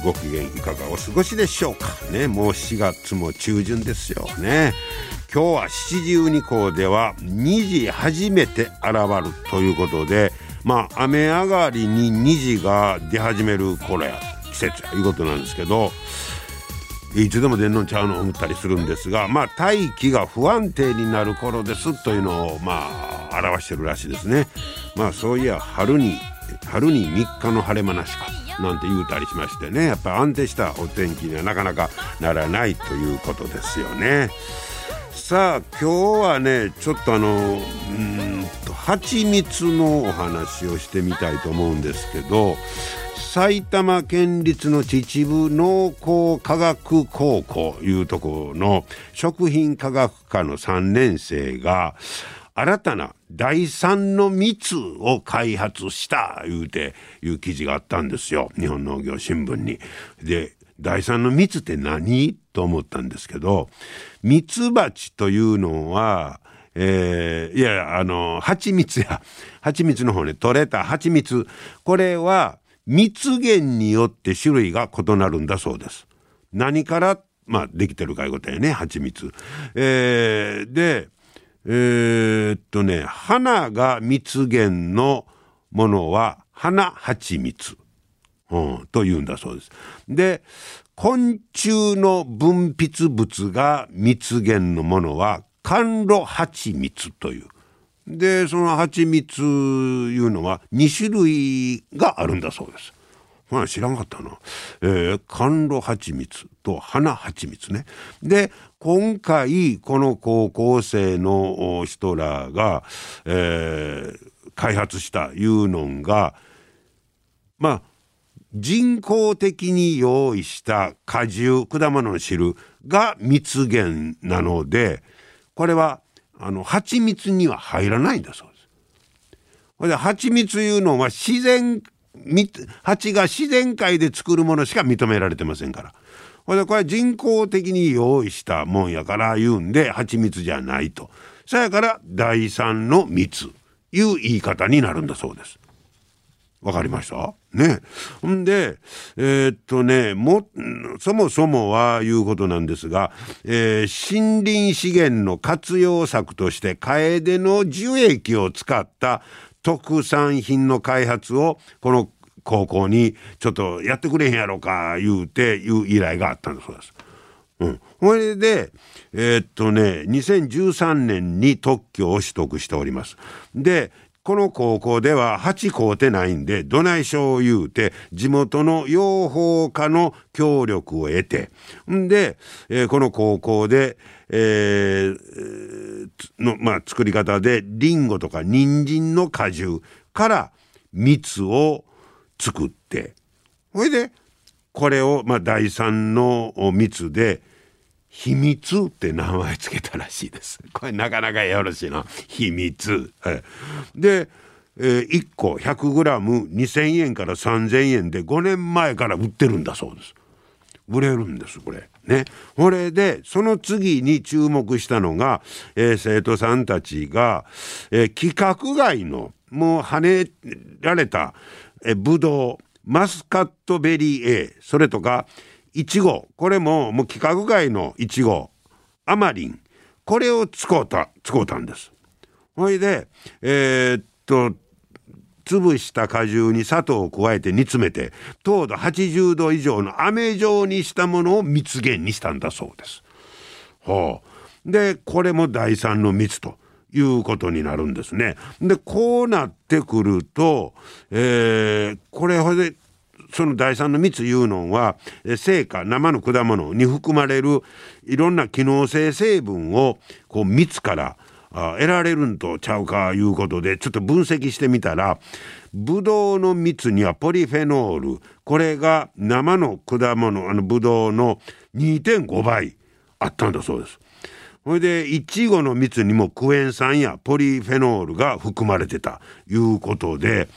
ご機嫌いかがお過ごしでしょうか？ねもう4月も中旬ですよね。今日は七十二校では2時初めて現るということでまあ雨上がりに虹が出始める頃や季節ということなんですけどいつでも出んのちゃうの思ったりするんですがまあ大気が不安定になる頃ですというのをまあ表してるらしいですね。まあそういや春に春に3日の晴れ間なしか。なんて言うたりしましてねやっぱ安定したお天気にはなかなかならないということですよね。さあ今日はねちょっとあのうんと蜂蜜のお話をしてみたいと思うんですけど埼玉県立の秩父農工科学高校いうところの食品科学科の3年生が新たな第三の蜜を開発した言うていう記事があったんですよ日本農業新聞に。で第三の蜜って何？と思ったんですけどミツバチというのはえー、いやあの蜂蜜や蜂蜜の方ね取れた蜂蜜これは蜜源によって種類が異なるんだそうです。何からまあできてるかいうことやね蜂蜜。えー、でえー、っとね、花が蜜源のものは花蜂蜜、うん、と言うんだそうです。で、昆虫の分泌物が蜜源のものは甘露蜂蜜という。で、その蜂蜜いうのは2種類があるんだそうです。まあ知らんかったな。えー、甘露蜂蜜と花蜂蜜ね。で、今回、この高校生の人らが、えー、開発したいうのが、まあ、人工的に用意した果汁、果物の汁が蜜源なので、これは、あの、蜂蜜には入らないんだそうです。これで蜂蜜いうのは自然蜂が自然界で作るものしか認められてませんから。これこれ人工的に用意したもんやから言うんで蜂蜜じゃないと。そやから第三の蜜いう言い方になるんだそうです。わかりました？ね。んで、えー、っとね、も、そもそもはいうことなんですが、えー、森林資源の活用策として、カエデの樹液を使った特産品の開発をこの高校にちょっとやってくれへんやろか言うていう依頼があったんだそうです。うん、それでえー、っとね2013年に特許を取得しております。でこの高校では8校てないんでどないしょう言うて地元の養蜂家の協力を得てんで、えー、この高校でえー、の、まあ、作り方でリンゴとか人参の果汁から蜜を作ってほいでこれを、まあ、第三の蜜で秘密って名前つけたらしいです。これなかなかよろしいな。秘密。はい、で、えー、1個 100g2,000 円から3,000円で5年前から売ってるんだそうです。売れるんですこれ。ね。これでその次に注目したのが、えー、生徒さんたちが、えー、規格外のもう跳ねられた、えー、ブドウマスカットベリー A それとかいちごこれももう規格外のいちごアマリンこれを使うた使うたんです。ほいでえー、っと潰した果汁に砂糖を加えて煮詰めて糖度80度以上の飴状にしたものを蜜源にしたんだそうです。ほうでこれも第三の蜜ということになるんですね。でこうなってくると、えー、これほでその第三の蜜いうのは成果生の果物に含まれるいろんな機能性成分をこう蜜から得られるんとちゃうかいうことでちょっと分析してみたらブドウの蜜にはポリフェノールこれが生の果物あのブドウの2.5倍あったんだそうです。それでいちごの蜜にもクエン酸やポリフェノールが含まれてたいうことで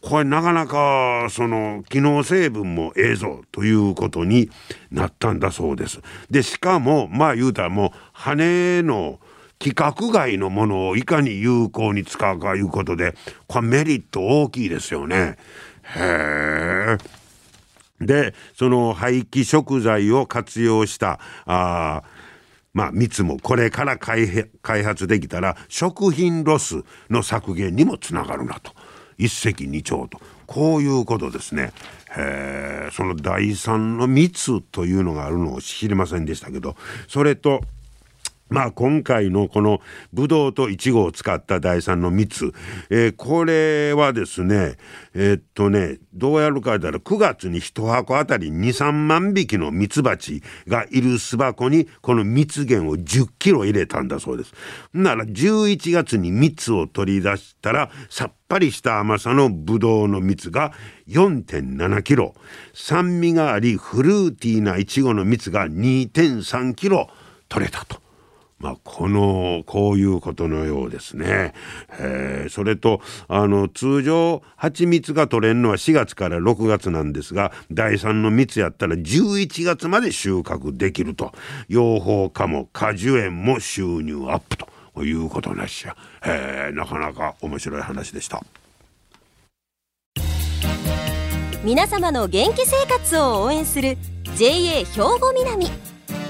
これなかなかその機能成分もええぞということになったんだそうです。でしかもまあ言うたらもう羽の規格外のものをいかに有効に使うかいうことでこれメリット大きいですよね。へえ。でその廃棄食材を活用したあまあ蜜もこれから開発できたら食品ロスの削減にもつながるなと一石二鳥とこういうことですね。その第三の蜜というのがあるのを知りませんでしたけどそれとまあ今回のこのブドウとイチゴを使った第三の蜜、えー、これはですね、えー、っとね、どうやるかだら9月に1箱あたり2、3万匹の蜜蜂がいる巣箱にこの蜜源を10キロ入れたんだそうです。なら11月に蜜を取り出したらさっぱりした甘さのブドウの蜜が4.7キロ、酸味がありフルーティーなイチゴの蜜が2.3キロ取れたと。まあ、このこういうことのようですね。えー、それとあの通常蜂蜜が取れるのは4月から6月なんですが第3の蜜やったら11月まで収穫できると養蜂家も果樹園も収入アップということなしや、えー、なかなか面白い話でした。皆様の元気生活を応援する JA 兵庫南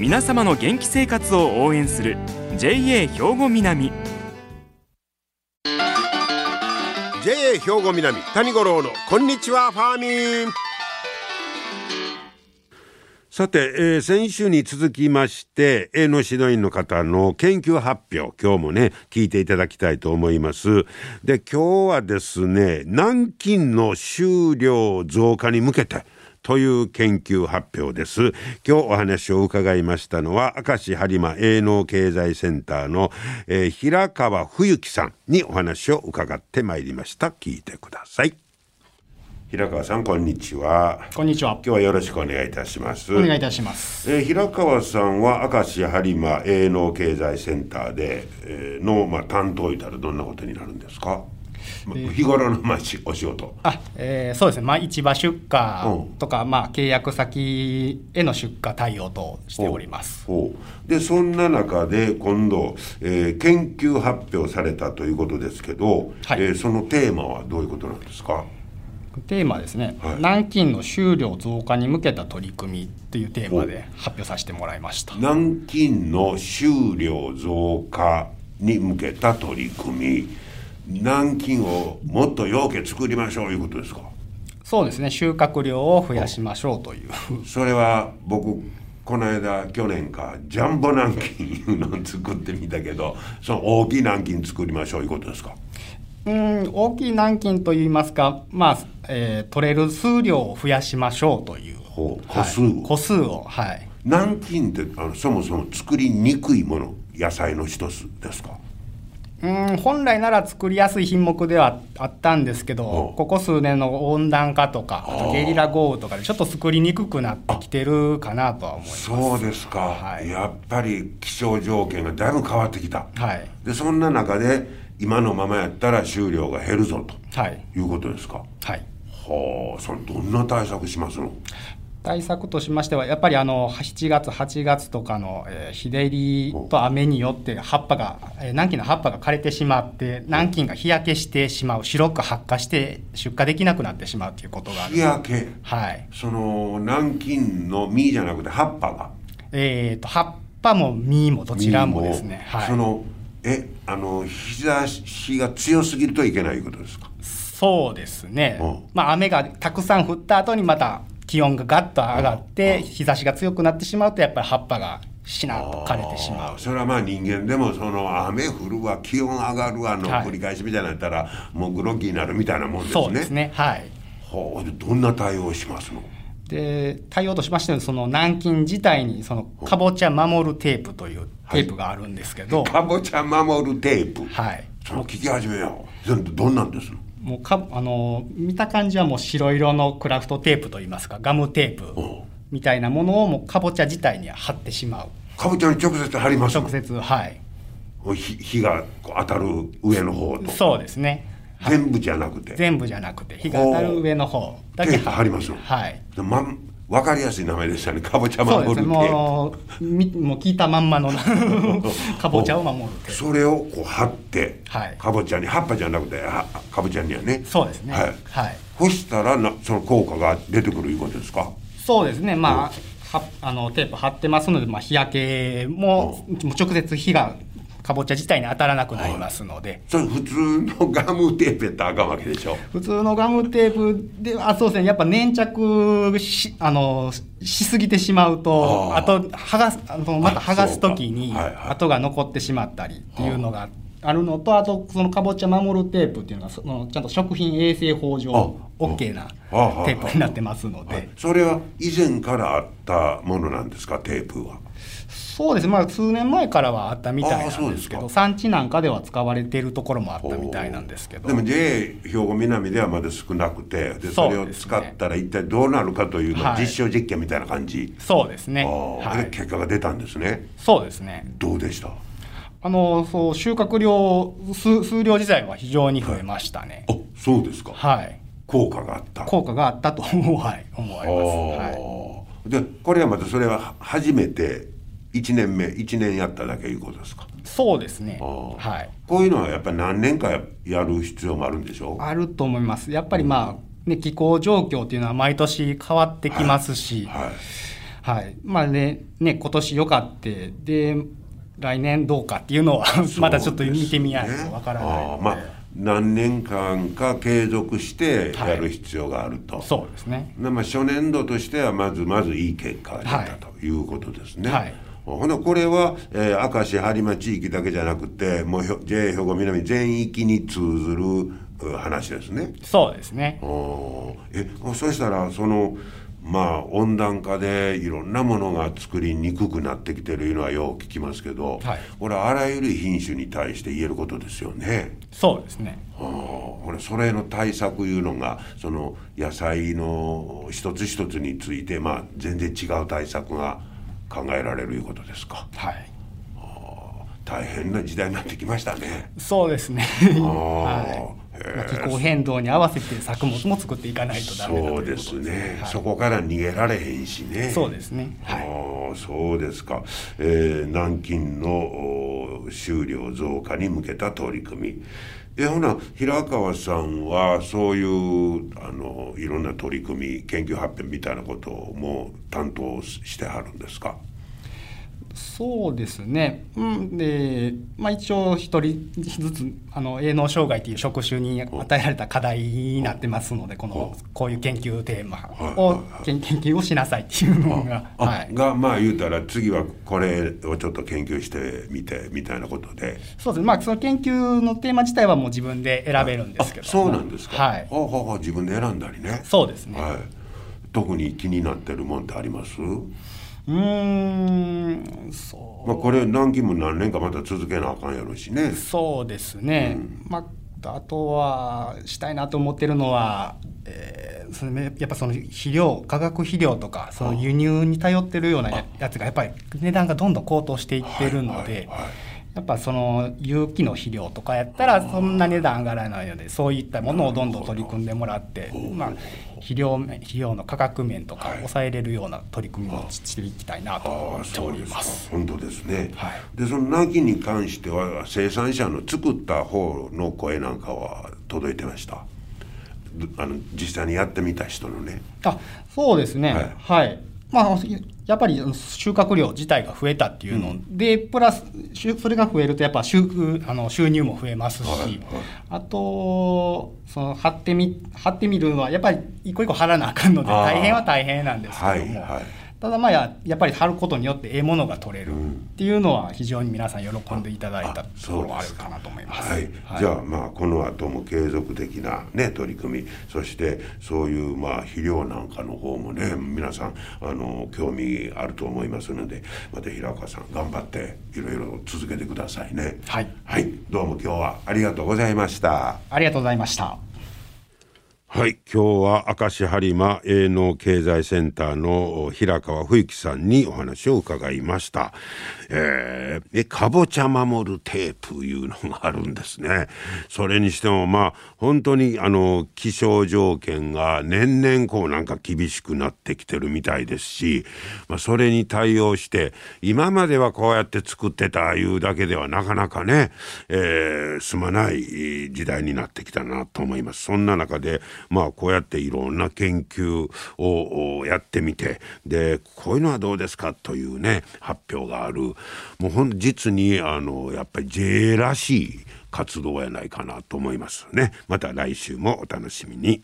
皆様の元気生活を応援する JA 兵庫南。JA 兵庫南谷五郎のこんにちはファーミン。さて、えー、先週に続きまして営農指導員の方の研究発表今日もね聞いていただきたいと思います。で今日はですね南京の収量増加に向けてという研究発表です。今日お話を伺いましたのは明石播磨営農経済センターの、えー、平川冬樹さんにお話を伺ってまいりました。聞いてください。平川さんこんにちは。こんにちは。今日はよろしくお願いいたします。お願いいたします、えー、平川さんは明石播磨営農経済センターで、えー、の、まあ、担当いたらどんなことになるんですか？日頃のまあお仕事。あ、えー、そうですね、まあ、市場出荷とか、うん、まあ、契約先への出荷対応としております。でそんな中で今度、えー、研究発表されたということですけど、はい、えー、そのテーマはどういうことなんですか？テーマですね、はい、南京の収量増加に向けた取り組みっていうテーマで発表させてもらいました。南京の収量増加に向けた取り組み南京をもっとようけ作りましょういうことですか？そうですね。収穫量を増やしましょうという。それは僕この間去年かジャンボ南京いうのを作ってみたけどその大きい南京作りましょういうことですか？うん大きい南京といいますかまあ、えー、取れる数量を増やしましょうという。個数を、はい、個数をはい。南京ってあのそもそも作りにくいもの野菜の一つですか？うん本来なら作りやすい品目ではあったんですけど、ここ数年の温暖化とかあとゲリラ豪雨とかでちょっと作りにくくなってきてるかなとは思います。そうですか、はい、やっぱり気象条件がだいぶ変わってきた、はい、でそんな中で今のままやったら収量が減るぞと、はい、いうことですか？はい。はあそれどんな対策しますの？対策としましてはやっぱりあの7月8月とかの、えー、日照りと雨によって葉っぱが、えー、南京の葉っぱが枯れてしまって南京が日焼けしてしまう白く発火して出荷できなくなってしまうということがある日焼け？はい。その南京の実じゃなくて葉っぱが？えっ、ー、と葉っぱも実もどちらもですね、はい、そのえあの日差しが強すぎるといけないことですか？そうですね。うん、まあ、雨がたくさん降った後にまた気温がガッと上がって日差しが強くなってしまうとやっぱり葉っぱがしなっと枯れてしまう。それはまあ人間でもその雨降るわ気温上がるわのはい。繰り返しみたいなのやったら、もうグロッギーになるみたいなもんですね。そうですねはい。ほうでどんな対応をしますの？で対応としましてはその南京自体にそのかぼちゃ守るテープというテープがあるんですけど、かぼちゃ守るテープ、はい。その聞き始めよう。どんなんですの？もうかあの見た感じはもう白色のクラフトテープといいますかガムテープおみたいなものをもうかぼちゃ自体に貼ってしまう。かぼちゃに直接貼りますの？直接はい。ひ火が当たる上の方とそうですね。全部じゃなくて？全部じゃなくて日が当たる上の方だけ貼りますの？はい。まん分かりやすい名前でしたね。かぼちゃ守るテープもうみもう聞いたまんまのかぼちゃを守るそれをこう貼って、はい。かぼちゃに葉っぱじゃなくてはかぼちゃにはね。そうですね。はい。はい。干したらなその効果が出てくるいうことですか？そうですね、まあ、はあのテープ貼ってますので、まあ、日焼けももう直接火がかぼちゃ自体に当たらなくなりますので、それ普通のガムテープやったらあかんわけでしょ？普通のガムテープではそうですね。やっぱ粘着しあのしすぎてしまうとあと剥がすあのまた剥がす時に跡が残ってしまったりっていうのがあるのとあとそのかぼちゃ守るテープっていうのがそのちゃんと食品衛生法上あ OK なああテープになってますのはい。で。それは以前からあったものなんですかテープは？そうです。ね、まあ、数年前からはあったみたいああなんですけど、産地なんかでは使われているところもあったみたいなんですけど、でも JA 兵庫南ではまだ少なくてでそれを使ったら一体どうなるかという、まあはい。実証実験みたいな感じ、そうですね、はい、結果が出たんですね。そうですね、どうでした？あのそう収穫量数、数量自体は非常に増えましたね、あそうですか。はい、効果があった。効果があったと思,、はい、思われます。はい。でこれはまたそれは初めて1年目1年やっただけいうことですか？そうですね、はい、こういうのはやっぱり何年かやる必要もあるんでしょあると思います、やっぱりまあ、ね、気候状況というのは毎年変わってきますし、はい。はい、まあね、ね、今年良かって、で、来年どうかっていうのは、またちょっと見てみないとわからないまあ何年間か継続してやる必要があると、そうですね。でまあ、初年度としてはまずまずいい結果が出た、はいということですね。はいほなこれは、えー、明石播磨地域だけじゃなくてもうひょ JA 兵庫南全域に通ずるう話ですね。そうですね。えそしたらそのまあ温暖化でいろんなものが作りにくくなってきてるいうのはよう聞きますけど、はいこれはあらゆる品種に対して言えることですよね。そうですね。あーこれそれの対策いうのがその野菜の一つ一つについて、まあ、全然違う対策が考えられるいうことですかはい。大変な時代になってきましたね。そうですね。あー はい。へまあ気候変動に合わせて作物も作っていかないとダメだというですね、はいそこから逃げられへんしね。そうですね。はい。ああそうですか、えー南京のお収量増加に向けた取り組みえほな平川さんはそういうあのいろんな取り組み研究発表みたいなことをもう担当してはるんですか？そうですね。うん、で、まあ一応一人ずつあの営農障害という職種に与えられた課題になってますので、このこういう研究テーマを研研究をしなさいっていうのが、あはい。がまあ言うたら次はこれをちょっと研究してみてみたいなことでそうですね。まあその研究のテーマ自体はもう自分で選べるんですけどあそうなんですかはい。ほうほうほう自分で選んだりねそうですね。はい特に気になってるもんってあります？うーん、そう。まあ、これ南京も何年かまた続けなあかんやろしね。そうですね、まあ、あとはしたいなと思ってるのは、えーそのねやっぱその肥料化学肥料とかその輸入に頼ってるようなややつがやっぱり値段がどんどん高騰していってるので、はいはいはいやっぱその有機の肥料とかやったらそんな値段上がらないのでそういったものをどんどん取り組んでもらって、まあ、肥料面肥料の価格面とか抑えれるような取り組みをしていきたいなと思っております。本当ですね。はい。でその南京に関しては生産者の作った方の声なんかは届いてました？どあの実際にやってみた人のね。あそうですね、はい。はい、まあ、やっぱり収穫量自体が増えたっていうの。で、うん、プラスそれが増えるとやっぱ収あの収入も増えますし、はいはい、あとその貼ってみ貼ってみるのはやっぱり一個一個貼らなあかんので大変は大変なんですけども。はいはいただまあややっぱり貼ることによってええものが取れるっていうのは非常に皆さん喜んでいただいたところはあるかなと思います。はい、はい、じゃあまあこの後も継続的なね取り組みそしてそういうまあ肥料なんかの方もね皆さんあの興味あると思いますのでまた平岡さん頑張っていろいろ続けてくださいね。はい、はい、どうも今日はありがとうございました。ありがとうございました。はい、今日は明石播磨営農経済センターの平川冬樹さんにお話を伺いました。えー、かぼちゃ守るテープいうのがあるんですね。それにしてもまあ本当にあの気象条件が年々こうなんか厳しくなってきてるみたいですし、まあ、それに対応して今まではこうやって作ってたいうだけではなかなかね、えー、すまない時代になってきたなと思います。そんな中でまあこうやっていろんな研究をやってみてでこういうのはどうですかというね発表があるもうほん実にあのやっぱり JA らしい活動やないかなと思いますね。また来週もお楽しみに。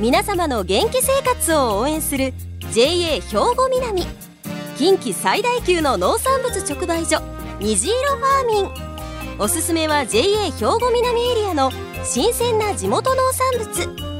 皆様の元気生活を応援する JA 兵庫南。近畿最大級の農産物直売所虹色ファーミン。おすすめは JA 兵庫南エリアの新鮮な地元農産物。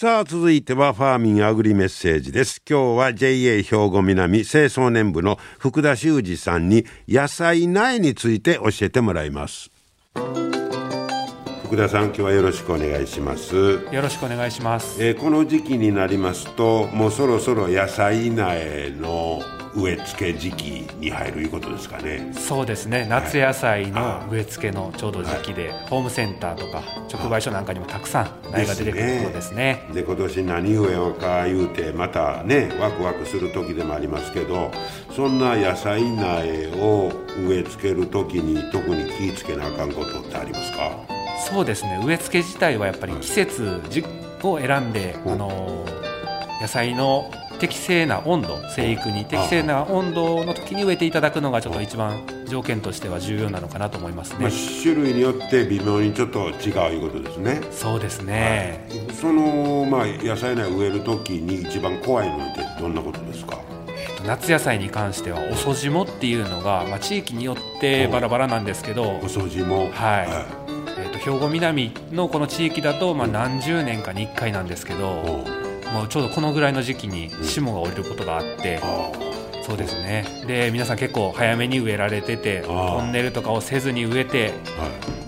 さあ続いてはファーミンアグリメッセージです。今日は JA 兵庫南清掃年部の福田修二さんに野菜苗について教えてもらいます。福田さん今日はよろしくお願いします。よろしくお願いします、えー、この時期になりますともうそろそろ野菜苗の植え付け時期に入るいうことですかね。そうですね。夏野菜の植え付けのちょうど時期で、はい、ホームセンターとか直売所なんかにもたくさん苗が出てくるところですね。で、ね、今年何植えようか言うてまたねワクワクする時でもありますけどそんな野菜苗を植え付ける時に特に気ぃつけなあかんことってありますか？そうですね。植え付け自体はやっぱり季節を選んで、あの野菜の適正な温度生育に適正な温度の時に植えていただくのがちょっと一番条件としては重要なのかなと思いますね、まあ、種類によって微妙にちょっと違ういうことですね。そうですね、はい、その、まあ、野菜苗植える時に一番怖いのってどんなことですか？夏野菜に関しては遅霜っていうのが、まあ、地域によってバラバラなんですけど遅霜はい、はい、えーと、兵庫南のこの地域だと、まあ、何十年かに1回なんですけどもうちょうどこのぐらいの時期に霜が降りることがあって、そうですね。で皆さん結構早めに植えられててトンネルとかをせずに植えて、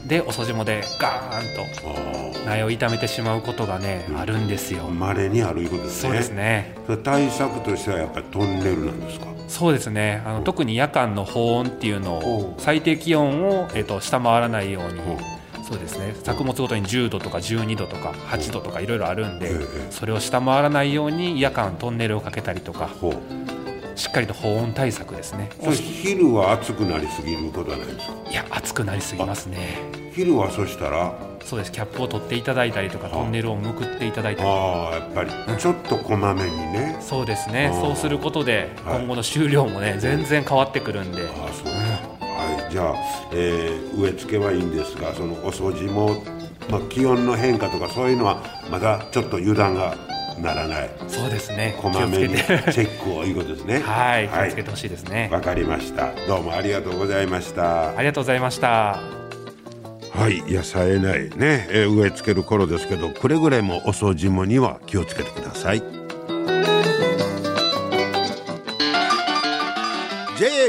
で遅霜でガーンと苗を傷めてしまうことがね、あるんですよ。まれにあるいうことですね。そうですね。対策としてはやっぱりトンネルなんですか？そうですね。あの特に夜間の保温っていうのを最低気温を、えー、と下回らないようにそうですね。作物ごとに10度とか12度とか8度とかいろいろあるんで、それを下回らないように夜間トンネルをかけたりとかしっかりと保温対策ですね。昼は暑くなりすぎることはないですか？いや暑くなりすぎますね。昼はそしたら？そうです。キャップを取っていただいたりとかトンネルをむくっていただいたりああやっぱり、ちょっとこまめにね。そうですね。そうすることで今後の収量もね、全然変わってくるんで。ああそう、はい、じゃあ、えー、植え付けはいいんですがそのお掃除も、まあ、気温の変化とかそういうのはまだちょっと油断がならない。そうですね。こまめにチェックをいうことですね。はい気をつけてほしいですね。わ、はい、かりました。どうもありがとうございました。ありがとうございました。はい野菜苗ね、えー、植え付ける頃ですけどくれぐれもお掃除もには気をつけてください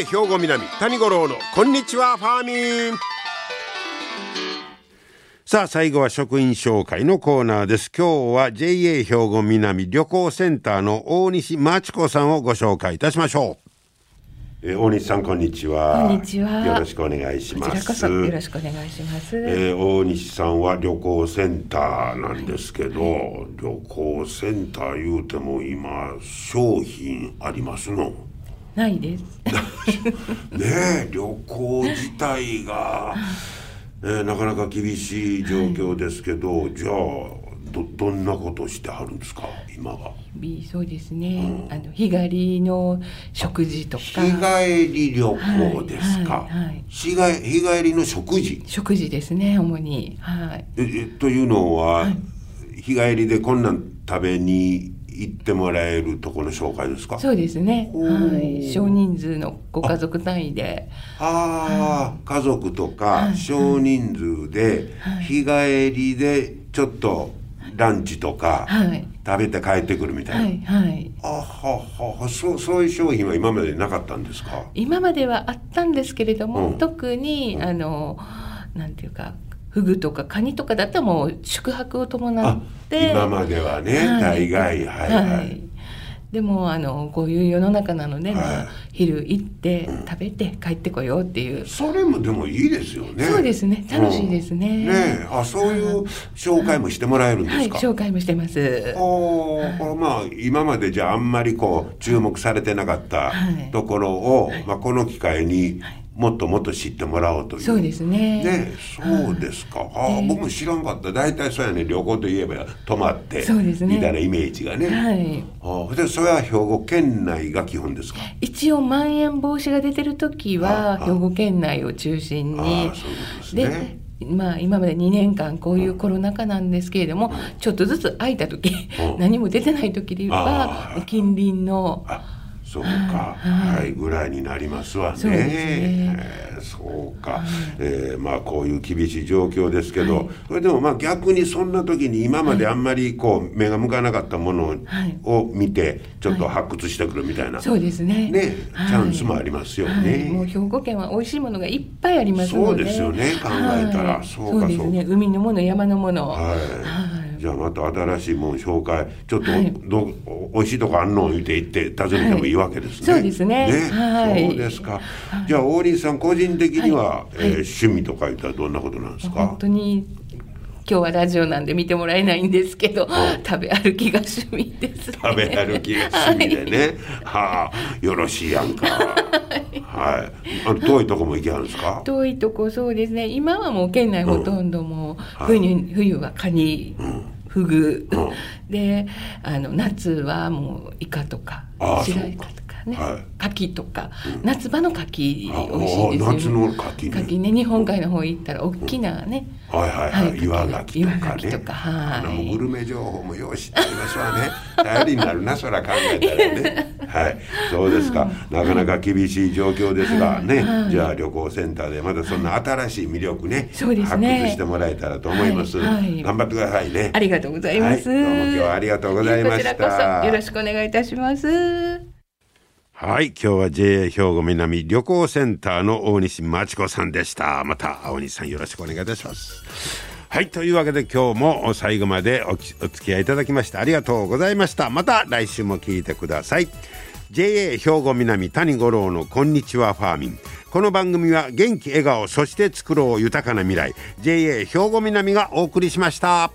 兵庫南谷五郎のこんにちはファーミンさあ最後は職員紹介のコーナーです今日は JA 兵庫南旅行センターの大西真知子さんをご紹介いたしましょうえー、大西さんこんにちは。こんにちは。よろしくお願いします。こちらこそよろしくお願いします。えー、大西さんは旅行センターなんですけど、はい、旅行センター言うても今商品ありますの？ないです。ね旅行自体が、えー、なかなか厳しい状況ですけど、はい、じゃあ。どどんなことしてはるんですか？今は。そうですね、うん、あの日帰りの食事とか。日帰り旅行ですか、はいはいはい、日帰日帰りの食事。食事ですね主に。はい。えというのは、はい、日帰りでこんなん食べに行ってもらえるところの紹介ですか？そうですね。はい。少人数のご家族単位で。ああ、家族とか少人数で日帰りでちょっとランチとか、食べて帰ってくるみたいな、はいはい、あははそうそういう商品は今までなかったんですか？今まではあったんですけれども、うん、特に、あのなんていうかフグとかカニとかだったらもう宿泊を伴って。今まではね、はい、大概はいはい、はい。でもあのこういう世の中なので、はい、まあ、昼行って食べて帰ってこようっていう、それもでもいいですよね。そうですね。楽しいですね、うん、ねあそういう紹介もしてもらえるんですか、はい、紹介もしてます。おこまあ今までじゃああんまりこう注目されてなかったところを、まあ、この機会に、もっともっと知ってもらおうという。そうですね。ねそうですか、ああ、えー、僕も知らんかった。大体そうやね。旅行といえば泊まってそうです、ね、みたいなイメージがね。はい。あでそれは兵庫県内が基本ですか？一応まん延防止が出てる時は兵庫県内を中心に。あそうですね。まあ、今まで2年間こういうコロナ禍なんですけれども、ちょっとずつ空いた時、何も出てない時で言えば近隣の。そうか、はい、はい、ぐらいになりますわね。そうね、えー、そうか、はい、えー、まあこういう厳しい状況ですけど、はい、それでもまあ逆にそんな時に今まであんまりこう目が向かなかったものを見てちょっと発掘してくるみたいな、そうですね。ね、チャンスもありますよね、もう兵庫県は美味しいものがいっぱいありますのでそうですよね考えたら、そうかそうね。海のもの山のもの。はいじゃあまた新しいもん紹介ちょっと、はい、ど美味しいとこあんの言って行って訪ねてもいいわけですね、はい、そうですね。ね、はい、そうですか、じゃあ王林さん個人的には、はい、えー、趣味とか言ったらどんなことなんですか？本当に今日はラジオなんで見てもらえないんですけど、食べ歩きが趣味です、ね、食べ歩きが趣味でね、はあ。よろしいやんか。はい、あの遠いとこも行けはるんですか？遠いとこそうですね。今はもう県内ほとんども、うん、はい、冬はカニ、うんフグ、うん、であの夏はもうイカとか白イカとかね、はい、牡蠣とか、うん、夏場の牡蠣美味しいですよね。夏の牡蠣ね。牡蠣ね日本海の方行ったら大きなね、うん、はいはいはい、はい、岩牡蠣とかね。とかはい。グルメ情報もよう知ってますわね。頼りになるなそら考えたらね。はい。そうですか。なかなか厳しい状況ですがね、はい、じゃあ旅行センターでまたそんな新しい魅力ね、そうですね。発掘してもらえたらと思います、はい。頑張ってくださいね。ありがとうございます、どうも今日はありがとうございました。よろしくお願いいたしますはい。今日は JA 兵庫南旅行センターの大西真知子さんでした。また大西さんよろしくお願いいたします。はい。というわけで今日も最後までおお付き合いいただきましてありがとうございました。また来週も聞いてください。JA 兵庫南谷五郎のこんにちはファーミン。この番組は元気笑顔そして作ろう豊かな未来 JA 兵庫南がお送りしました。